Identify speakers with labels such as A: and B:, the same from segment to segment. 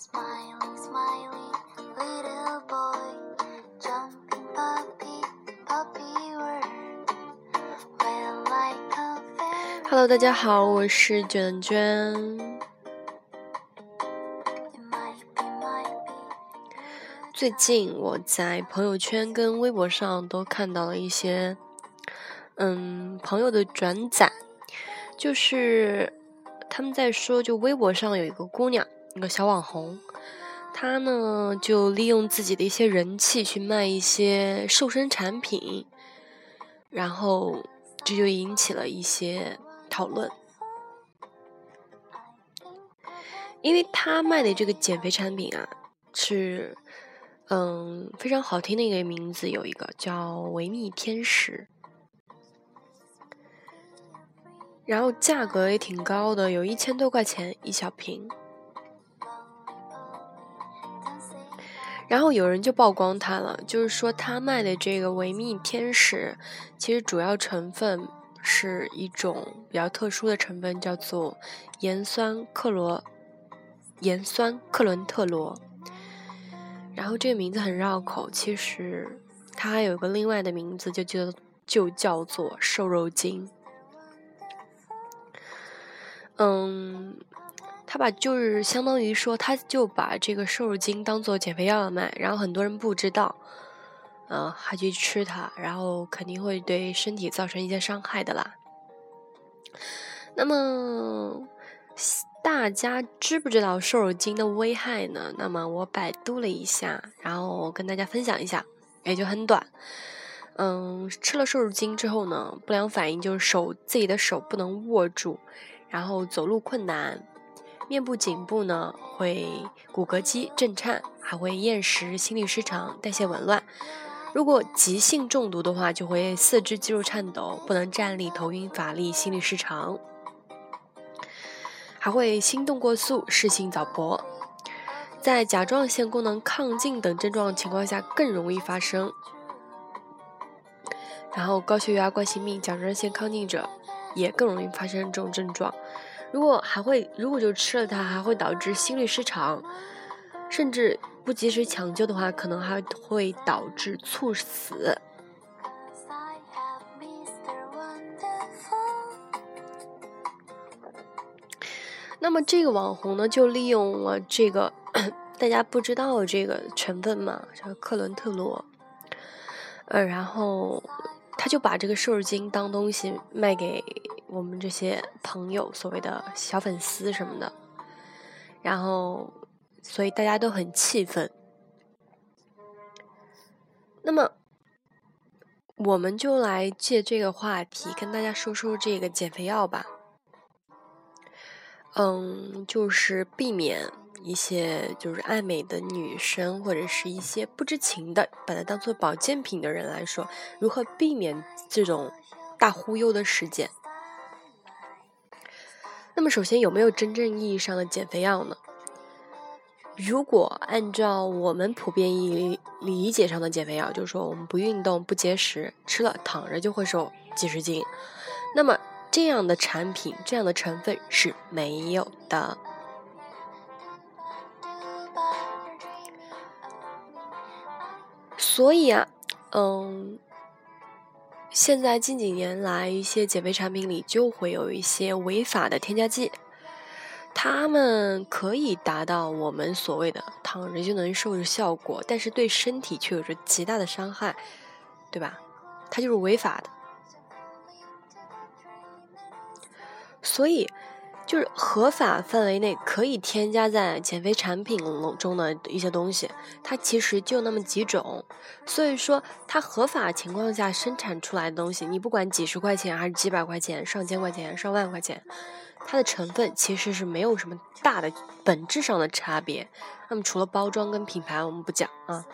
A: Smiling, smiling, little boy, jumping puppy, puppy world. Well, like a fairy
B: Hello，大家好，我是卷卷。最近我在朋友圈跟微博上都看到了一些，嗯，朋友的转载，就是他们在说，就微博上有一个姑娘，一个小网红，他呢就利用自己的一些人气去卖一些瘦身产品，然后这就引起了一些讨论。因为他卖的这个减肥产品啊，是嗯非常好听的一个名字，有一个叫维密天使，然后价格也挺高的，有一千多块钱一小瓶。然后有人就曝光他了，就是说他卖的这个维密天使，其实主要成分是一种比较特殊的成分，叫做盐酸克罗盐酸克伦特罗。然后这个名字很绕口，其实它还有个另外的名字，就叫就叫做瘦肉精。嗯，他把就是相当于说，他就把这个瘦肉精当做减肥药卖，然后很多人不知道，呃，还去吃它，然后肯定会对身体造成一些伤害的啦。那么大家知不知道瘦肉精的危害呢？那么我百度了一下，然后跟大家分享一下，也就很短。嗯，吃了瘦肉精之后呢，不良反应就是手自己的手不能握住，然后走路困难，面部颈部呢会骨骼肌震颤，还会厌食、心律失常、代谢紊乱。如果急性中毒的话，就会四肢肌肉颤抖，不能站立、头晕、乏力、心律失常，还会心动过速、视性早搏。在甲状腺功能亢进等症状情况下，更容易发生。然后高血压、冠心病、甲状腺亢进者也更容易发生这种症状。如果还会，如果就吃了它，还会导致心律失常，甚至不及时抢救的话，可能还会导致猝死。那么这个网红呢，就利用了这个大家不知道这个成分嘛，叫克伦特罗，呃，然后他就把这个瘦肉精当东西卖给我们这些朋友，所谓的小粉丝什么的，然后所以大家都很气愤。那么，我们就来借这个话题跟大家说说这个减肥药吧。嗯，就是避免一些就是爱美的女生或者是一些不知情的把它当做保健品的人来说，如何避免这种大忽悠的事件？那么，首先有没有真正意义上的减肥药呢？如果按照我们普遍意义理解上的减肥药，就是说我们不运动、不节食，吃了躺着就会瘦几十斤，那么这样的产品、这样的成分是没有的。所以啊，嗯，现在近几年来，一些减肥产品里就会有一些违法的添加剂，它们可以达到我们所谓的躺着就能瘦的效果，但是对身体却有着极大的伤害，对吧？它就是违法的。所以，就是合法范围内可以添加在减肥产品中的一些东西，它其实就那么几种。所以说，它合法情况下生产出来的东西，你不管几十块钱还是几百块钱、上千块钱、上万块钱，它的成分其实是没有什么大的本质上的差别。那么除了包装跟品牌，我们不讲啊。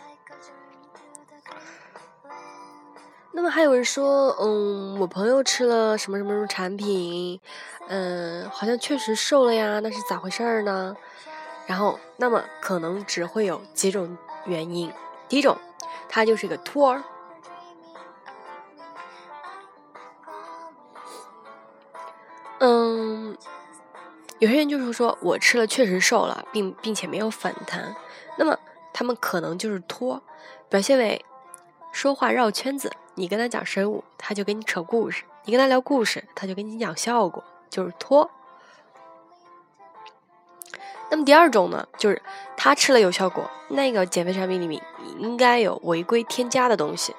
B: 那么还有人说，嗯，我朋友吃了什么什么什么产品，嗯，好像确实瘦了呀，那是咋回事儿呢？然后，那么可能只会有几种原因。第一种，他就是一个托儿。嗯，有些人就是说我吃了确实瘦了，并并且没有反弹，那么他们可能就是托，表现为说话绕圈子。你跟他讲生物，他就跟你扯故事；你跟他聊故事，他就跟你讲效果，就是拖。那么第二种呢，就是他吃了有效果，那个减肥产品里面应该有违规添加的东西，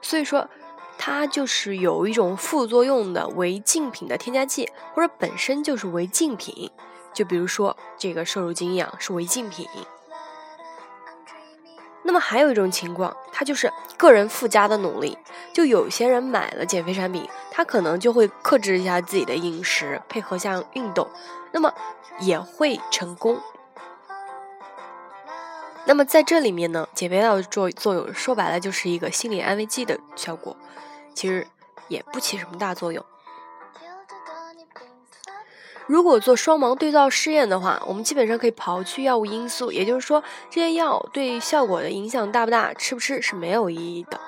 B: 所以说它就是有一种副作用的违禁品的添加剂，或者本身就是违禁品。就比如说这个瘦肉精一样是违禁品。那么还有一种情况，它就是个人附加的努力。就有些人买了减肥产品，他可能就会克制一下自己的饮食，配合像运动，那么也会成功。那么在这里面呢，减肥药的作作用说白了就是一个心理安慰剂的效果，其实也不起什么大作用。如果做双盲对照试验的话，我们基本上可以刨去药物因素，也就是说，这些药对效果的影响大不大，吃不吃是没有意义的。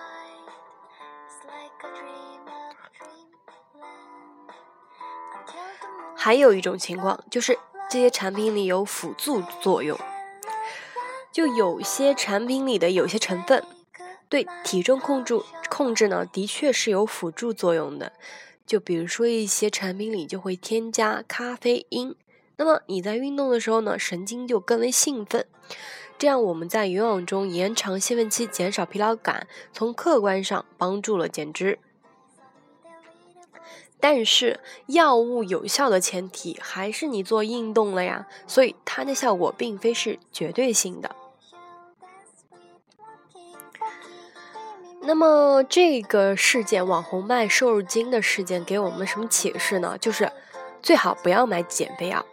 B: 还有一种情况就是这些产品里有辅助作用，就有些产品里的有些成分对体重控制控制呢，的确是有辅助作用的。就比如说一些产品里就会添加咖啡因，那么你在运动的时候呢，神经就更为兴奋，这样我们在游泳中延长兴奋期，减少疲劳感，从客观上帮助了减脂。但是药物有效的前提还是你做运动了呀，所以它的效果并非是绝对性的。那么这个事件，网红卖瘦肉精的事件，给我们什么启示呢？就是最好不要买减肥药，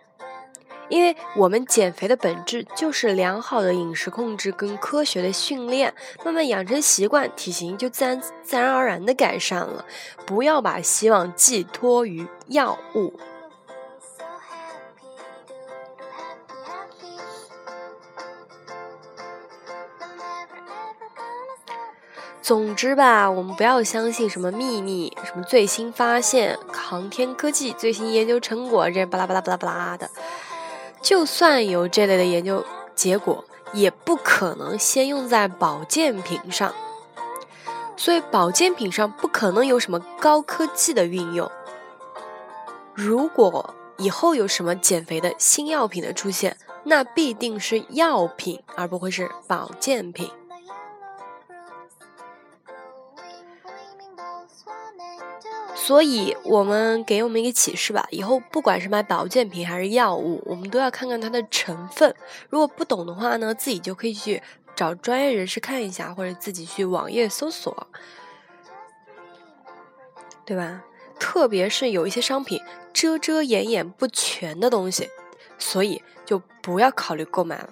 B: 因为我们减肥的本质就是良好的饮食控制跟科学的训练，慢慢养成习惯，体型就自然自然而然的改善了。不要把希望寄托于药物。总之吧，我们不要相信什么秘密、什么最新发现、航天科技最新研究成果，这巴拉巴拉巴拉巴拉的。就算有这类的研究结果，也不可能先用在保健品上。所以，保健品上不可能有什么高科技的运用。如果以后有什么减肥的新药品的出现，那必定是药品，而不会是保健品。所以，我们给我们一个启示吧，以后不管是买保健品还是药物，我们都要看看它的成分。如果不懂的话呢，自己就可以去找专业人士看一下，或者自己去网页搜索，对吧？特别是有一些商品遮遮掩掩不全的东西，所以就不要考虑购买了。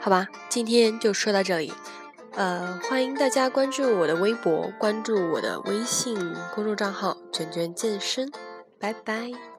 B: 好吧，今天就说到这里。呃，欢迎大家关注我的微博，关注我的微信公众账号“卷卷健身”，拜拜。